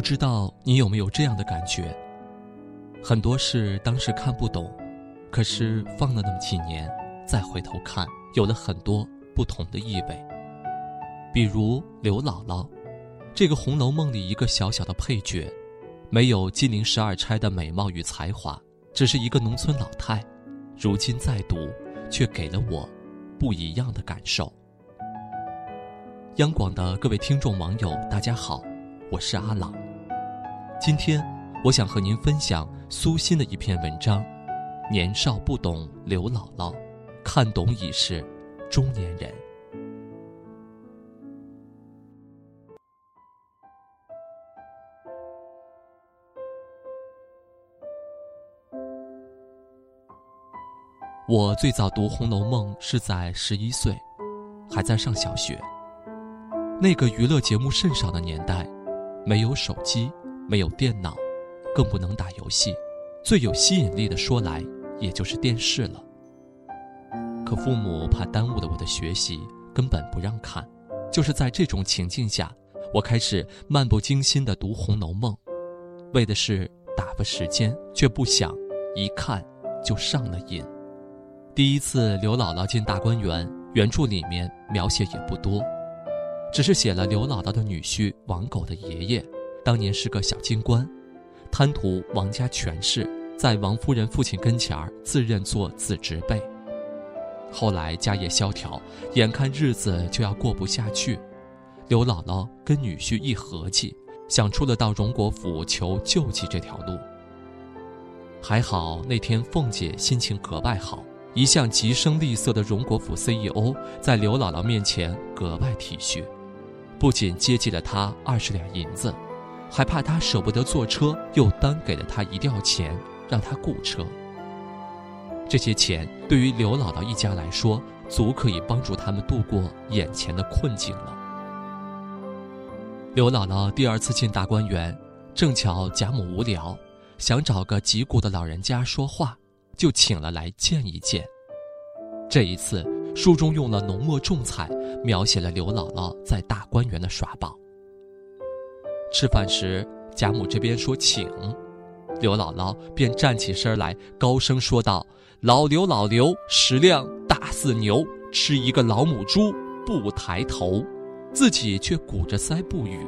不知道你有没有这样的感觉？很多事当时看不懂，可是放了那么几年，再回头看，有了很多不同的意味。比如刘姥姥，这个《红楼梦》里一个小小的配角，没有金陵十二钗的美貌与才华，只是一个农村老太。如今再读，却给了我不一样的感受。央广的各位听众网友，大家好，我是阿朗。今天，我想和您分享苏欣的一篇文章：年少不懂刘姥姥，看懂已是中年人。我最早读《红楼梦》是在十一岁，还在上小学。那个娱乐节目甚少的年代，没有手机，没有电脑，更不能打游戏，最有吸引力的说来，也就是电视了。可父母怕耽误了我的学习，根本不让看。就是在这种情境下，我开始漫不经心地读《红楼梦》，为的是打发时间，却不想一看就上了瘾。第一次刘姥姥进大观园，原著里面描写也不多，只是写了刘姥姥的女婿王狗的爷爷，当年是个小京官，贪图王家权势，在王夫人父亲跟前儿自认做子侄辈。后来家业萧条，眼看日子就要过不下去，刘姥姥跟女婿一合计，想出了到荣国府求救济这条路。还好那天凤姐心情格外好。一向极声厉色的荣国府 CEO，在刘姥姥面前格外体恤，不仅接济了她二十两银子，还怕他舍不得坐车，又单给了他一吊钱，让他雇车。这些钱对于刘姥姥一家来说，足可以帮助他们度过眼前的困境了。刘姥姥第二次进大观园，正巧贾母无聊，想找个吉古的老人家说话。就请了来见一见。这一次，书中用了浓墨重彩描写了刘姥姥在大观园的耍宝。吃饭时，贾母这边说请，刘姥姥便站起身来，高声说道：“老刘，老刘，食量大似牛，吃一个老母猪不抬头。”自己却鼓着腮不语。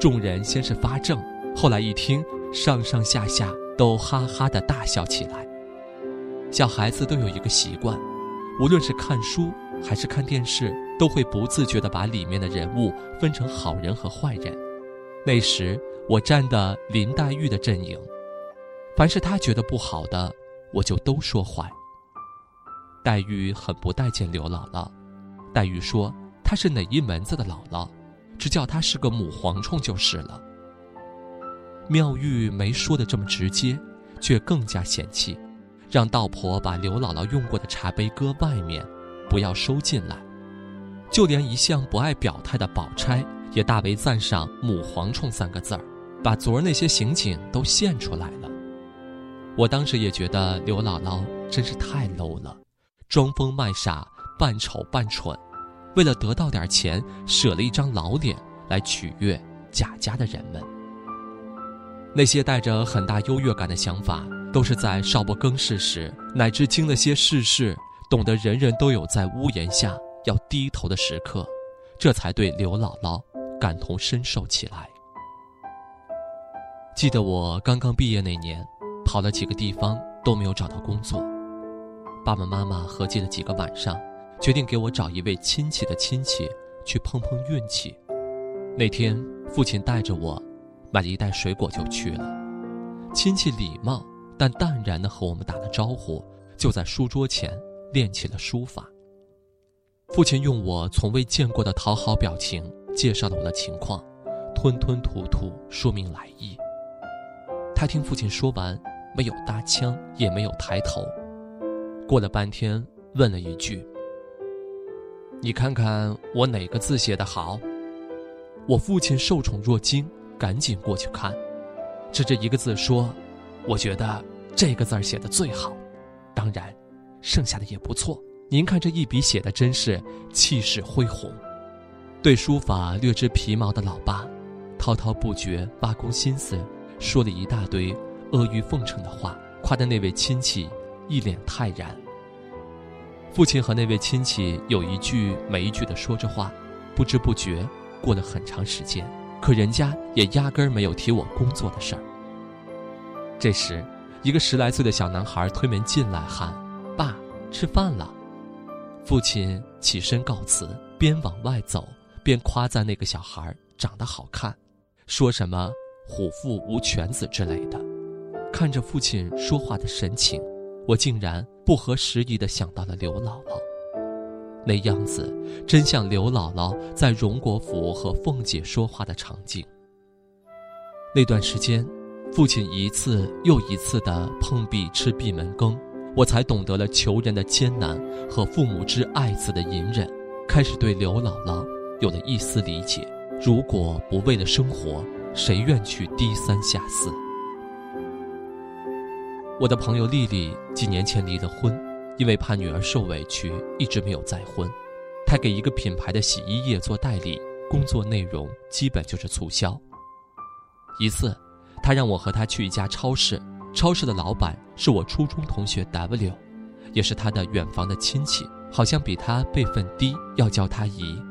众人先是发怔，后来一听，上上下下都哈哈的大笑起来。小孩子都有一个习惯，无论是看书还是看电视，都会不自觉地把里面的人物分成好人和坏人。那时我站的林黛玉的阵营，凡是她觉得不好的，我就都说坏。黛玉很不待见刘姥姥，黛玉说她是哪一门子的姥姥，只叫她是个母蝗虫就是了。妙玉没说的这么直接，却更加嫌弃。让道婆把刘姥姥用过的茶杯搁外面，不要收进来。就连一向不爱表态的宝钗，也大为赞赏“母蝗虫”三个字儿，把昨儿那些刑警都现出来了。我当时也觉得刘姥姥真是太 low 了，装疯卖傻，扮丑扮蠢，为了得到点钱，舍了一张老脸来取悦贾家的人们。那些带着很大优越感的想法。都是在少不更事时，乃至经了些世事，懂得人人都有在屋檐下要低头的时刻，这才对刘姥姥感同身受起来。记得我刚刚毕业那年，跑了几个地方都没有找到工作，爸爸妈妈合计了几个晚上，决定给我找一位亲戚的亲戚去碰碰运气。那天，父亲带着我，买了一袋水果就去了。亲戚礼貌。但淡然地和我们打了招呼，就在书桌前练起了书法。父亲用我从未见过的讨好表情介绍了我的情况，吞吞吐吐说明来意。他听父亲说完，没有搭腔，也没有抬头。过了半天，问了一句：“你看看我哪个字写得好？”我父亲受宠若惊，赶紧过去看，指着一个字说。我觉得这个字写的最好，当然，剩下的也不错。您看这一笔写的真是气势恢宏。对书法略知皮毛的老爸，滔滔不绝，挖空心思说了一大堆阿谀奉承的话，夸的那位亲戚一脸泰然。父亲和那位亲戚有一句没一句的说着话，不知不觉过了很长时间，可人家也压根儿没有提我工作的事儿。这时，一个十来岁的小男孩推门进来，喊：“爸，吃饭了。”父亲起身告辞，边往外走便夸赞那个小孩长得好看。说什么“虎父无犬子”之类的，看着父亲说话的神情，我竟然不合时宜地想到了刘姥姥。那样子真像刘姥姥在荣国府和凤姐说话的场景。那段时间，父亲一次又一次地碰壁吃闭门羹，我才懂得了求人的艰难和父母之爱子的隐忍，开始对刘姥姥有了一丝理解。如果不为了生活，谁愿去低三下四？我的朋友丽丽几年前离了婚，因为怕女儿受委屈，一直没有再婚。她给一个品牌的洗衣液做代理，工作内容基本就是促销。一次，她让我和她去一家超市，超市的老板是我初中同学 W，也是她的远房的亲戚，好像比她辈分低，要叫她姨。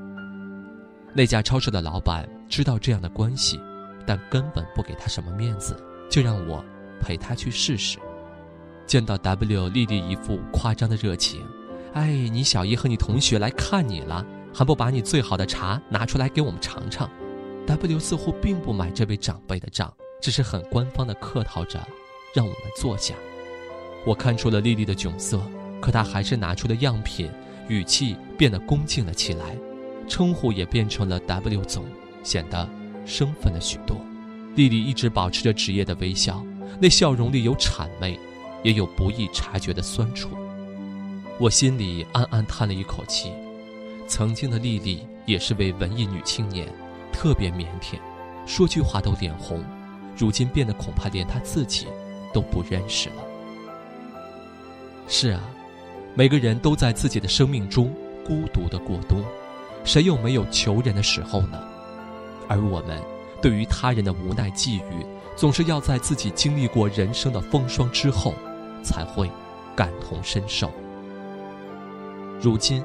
那家超市的老板知道这样的关系，但根本不给他什么面子，就让我陪他去试试。见到 W 丽丽一副夸张的热情，哎，你小姨和你同学来看你了，还不把你最好的茶拿出来给我们尝尝？W 似乎并不买这位长辈的账，只是很官方的客套着，让我们坐下。我看出了丽丽的窘色，可她还是拿出了样品，语气变得恭敬了起来。称呼也变成了 W 总，显得生分了许多。丽丽一直保持着职业的微笑，那笑容里有谄媚，也有不易察觉的酸楚。我心里暗暗叹了一口气。曾经的丽丽也是位文艺女青年，特别腼腆，说句话都脸红。如今变得恐怕连她自己都不认识了。是啊，每个人都在自己的生命中孤独的过冬。谁又没有求人的时候呢？而我们对于他人的无奈寄语，总是要在自己经历过人生的风霜之后，才会感同身受。如今，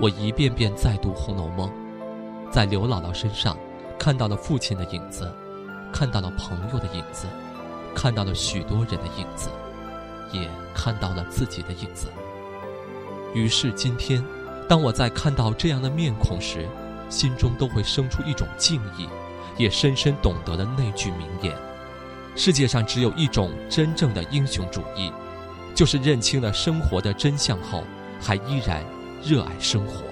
我一遍遍再读《红楼梦》，在刘姥姥身上看到了父亲的影子，看到了朋友的影子，看到了许多人的影子，也看到了自己的影子。于是今天。当我在看到这样的面孔时，心中都会生出一种敬意，也深深懂得了那句名言：世界上只有一种真正的英雄主义，就是认清了生活的真相后，还依然热爱生活。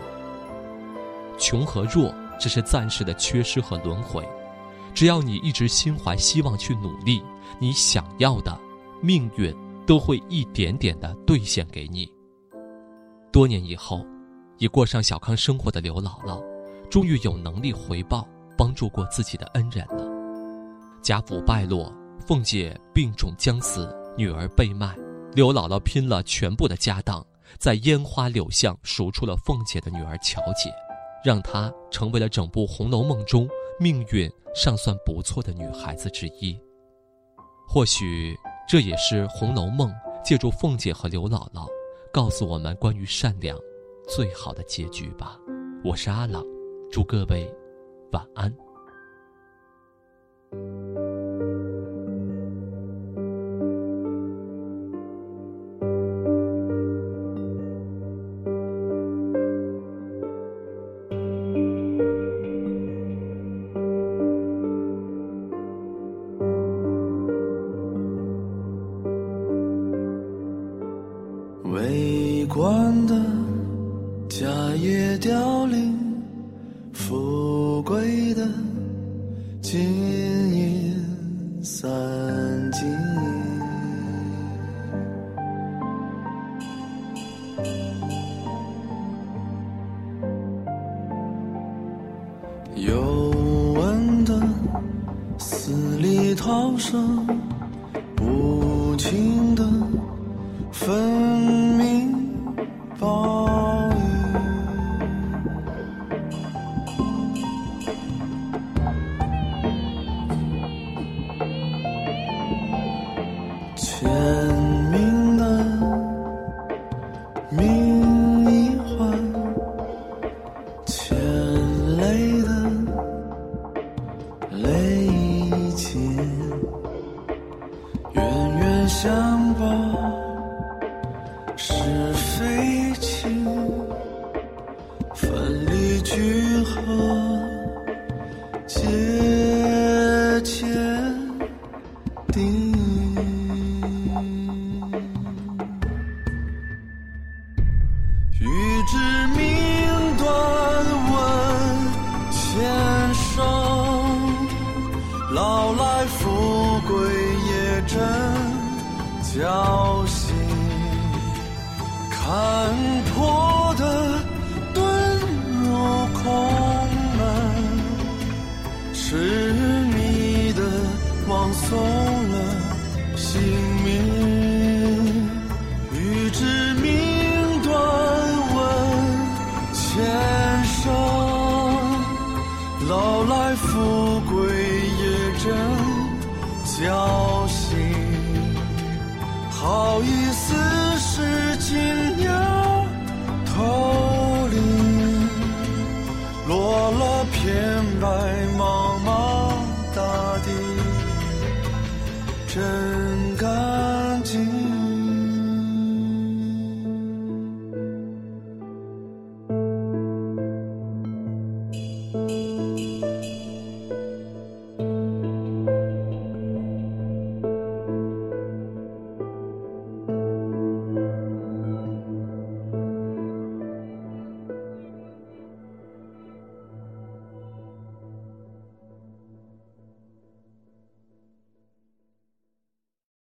穷和弱只是暂时的缺失和轮回，只要你一直心怀希望去努力，你想要的，命运都会一点点的兑现给你。多年以后。已过上小康生活的刘姥姥，终于有能力回报帮助过自己的恩人了。贾府败落，凤姐病重将死，女儿被卖，刘姥姥拼了全部的家当，在烟花柳巷赎出了凤姐的女儿乔姐，让她成为了整部《红楼梦》中命运尚算不错的女孩子之一。或许这也是《红楼梦》借助凤姐和刘姥姥，告诉我们关于善良。最好的结局吧，我是阿朗，祝各位晚安。家业凋零，富贵的金银散尽。有闻的死里逃生，无情的分明。让一丝是金鸟头领，落了片白茫茫大地。